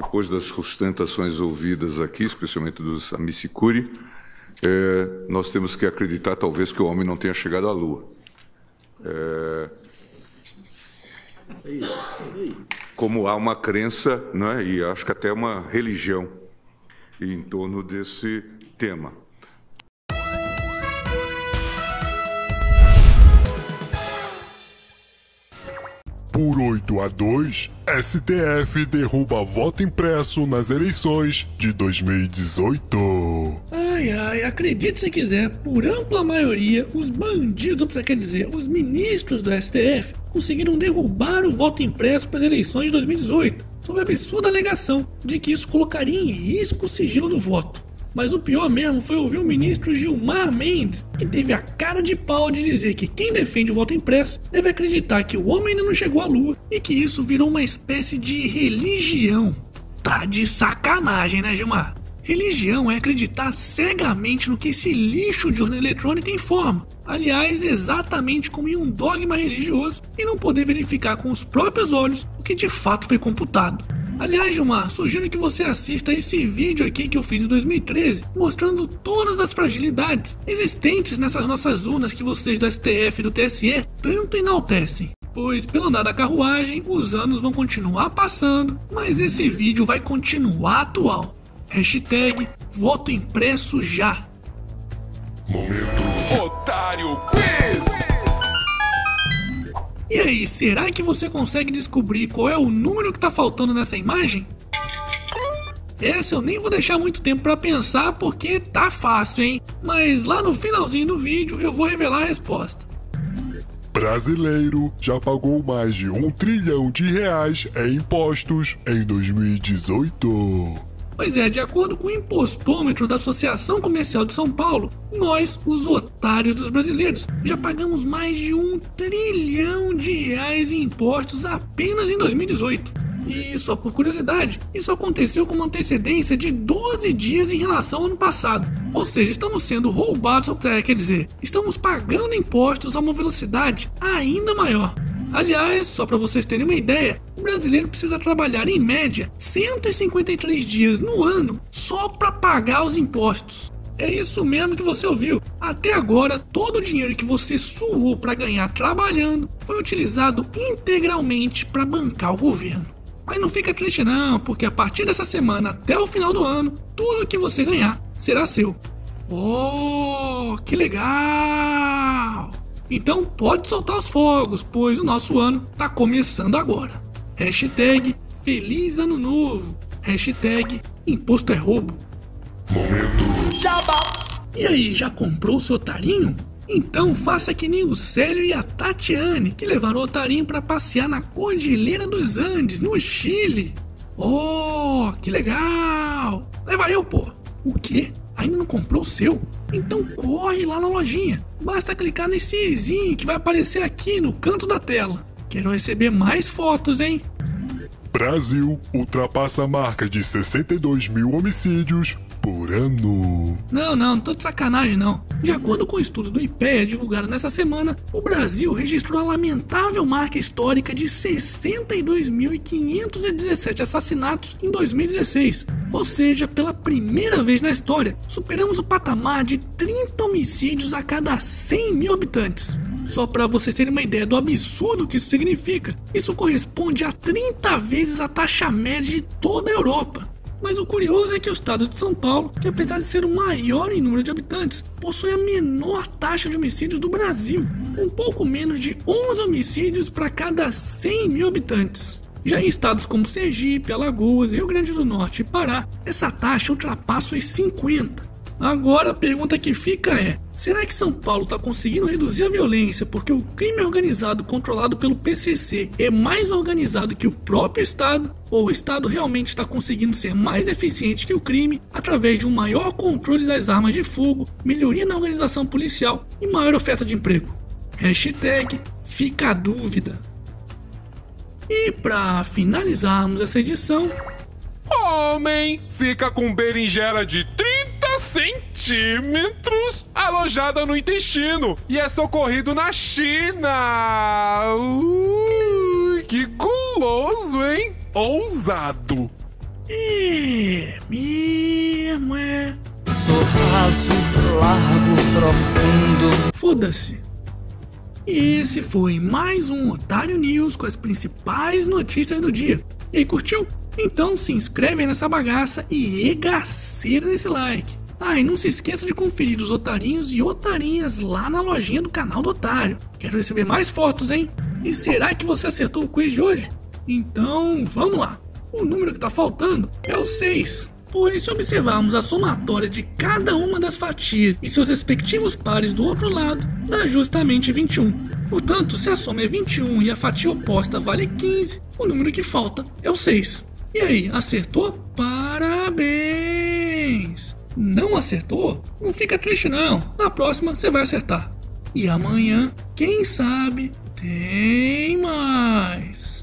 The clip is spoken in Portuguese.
depois das sustentações ouvidas aqui, especialmente dos Amicicuri, é, nós temos que acreditar talvez que o homem não tenha chegado à Lua. É, como há uma crença, né, e acho que até uma religião em torno desse tema. Por 8 a 2, STF derruba voto impresso nas eleições de 2018. Ai, ai, acredite se quiser, por ampla maioria, os bandidos, ou quer dizer, os ministros do STF, conseguiram derrubar o voto impresso para as eleições de 2018, sob a absurda alegação de que isso colocaria em risco o sigilo do voto. Mas o pior mesmo foi ouvir o ministro Gilmar Mendes, que teve a cara de pau de dizer que quem defende o voto impresso deve acreditar que o homem ainda não chegou à lua e que isso virou uma espécie de religião. Tá de sacanagem, né, Gilmar? Religião é acreditar cegamente no que esse lixo de urna eletrônica informa. Aliás, exatamente como em um dogma religioso e não poder verificar com os próprios olhos o que de fato foi computado. Aliás, Gilmar, sugiro que você assista esse vídeo aqui que eu fiz em 2013, mostrando todas as fragilidades existentes nessas nossas urnas que vocês do STF e do TSE tanto enaltecem. Pois, pelo andar da carruagem, os anos vão continuar passando, mas esse vídeo vai continuar atual. Hashtag voto impresso já. Momento Otário Quiz! E aí, será que você consegue descobrir qual é o número que está faltando nessa imagem? Essa eu nem vou deixar muito tempo para pensar porque tá fácil, hein? Mas lá no finalzinho do vídeo eu vou revelar a resposta. Brasileiro já pagou mais de um trilhão de reais em impostos em 2018. Pois é, de acordo com o impostômetro da Associação Comercial de São Paulo, nós, os otários dos brasileiros, já pagamos mais de um trilhão de reais em impostos apenas em 2018. E só por curiosidade, isso aconteceu com uma antecedência de 12 dias em relação ao ano passado. Ou seja, estamos sendo roubados, quer dizer, estamos pagando impostos a uma velocidade ainda maior. Aliás, só para vocês terem uma ideia, o brasileiro precisa trabalhar em média 153 dias no ano só para pagar os impostos. É isso mesmo que você ouviu. Até agora, todo o dinheiro que você suou para ganhar trabalhando foi utilizado integralmente para bancar o governo. Mas não fica triste não, porque a partir dessa semana até o final do ano, tudo que você ganhar será seu. Oh, que legal! Então pode soltar os fogos, pois o nosso ano está começando agora. Hashtag Feliz Ano Novo. Hashtag Imposto é Roubo. Momento Jabá. E aí, já comprou o seu otarinho? Então faça que nem o Célio e a Tatiane, que levaram o otarinho para passear na Cordilheira dos Andes, no Chile. Oh, que legal! Leva eu, pô. O quê? Ainda não comprou o seu? Então corre lá na lojinha. Basta clicar nesse izinho que vai aparecer aqui no canto da tela. Quero receber mais fotos, hein? Brasil ultrapassa a marca de 62 mil homicídios por ano. Não, não, não tô de sacanagem não. De acordo com o estudo do IPEA divulgado nessa semana, o Brasil registrou a lamentável marca histórica de 62.517 assassinatos em 2016. Ou seja, pela primeira vez na história, superamos o patamar de 30 homicídios a cada 100 mil habitantes. Só para vocês terem uma ideia do absurdo que isso significa, isso corresponde a 30 vezes a taxa média de toda a Europa. Mas o curioso é que o estado de São Paulo, que apesar de ser o maior em número de habitantes, possui a menor taxa de homicídios do Brasil, com pouco menos de 11 homicídios para cada 100 mil habitantes. Já em estados como Sergipe, Alagoas, Rio Grande do Norte e Pará, essa taxa ultrapassa os 50. Agora a pergunta que fica é: será que São Paulo está conseguindo reduzir a violência porque o crime organizado controlado pelo PCC é mais organizado que o próprio Estado? Ou o Estado realmente está conseguindo ser mais eficiente que o crime através de um maior controle das armas de fogo, melhoria na organização policial e maior oferta de emprego? Hashtag fica a dúvida. E para finalizarmos essa edição, Homem fica com berinjela de 30 centímetros alojada no intestino e é socorrido na China. Uh, que guloso, hein? Ousado. É, mesmo é. Sou raso, largo, profundo. Foda-se. E esse foi mais um Otário News com as principais notícias do dia. E aí, curtiu? Então se inscreve nessa bagaça e regaceira nesse like. Ah, e não se esqueça de conferir os otarinhos e otarinhas lá na lojinha do canal do Otário. Quero receber mais fotos, hein? E será que você acertou o quiz de hoje? Então, vamos lá. O número que tá faltando é o 6. Pois se observarmos a somatória de cada uma das fatias e seus respectivos pares do outro lado, dá justamente 21. Portanto, se a soma é 21 e a fatia oposta vale 15, o número que falta é o 6. E aí, acertou? Parabéns! Não acertou? Não fica triste não. Na próxima você vai acertar. E amanhã, quem sabe, tem mais.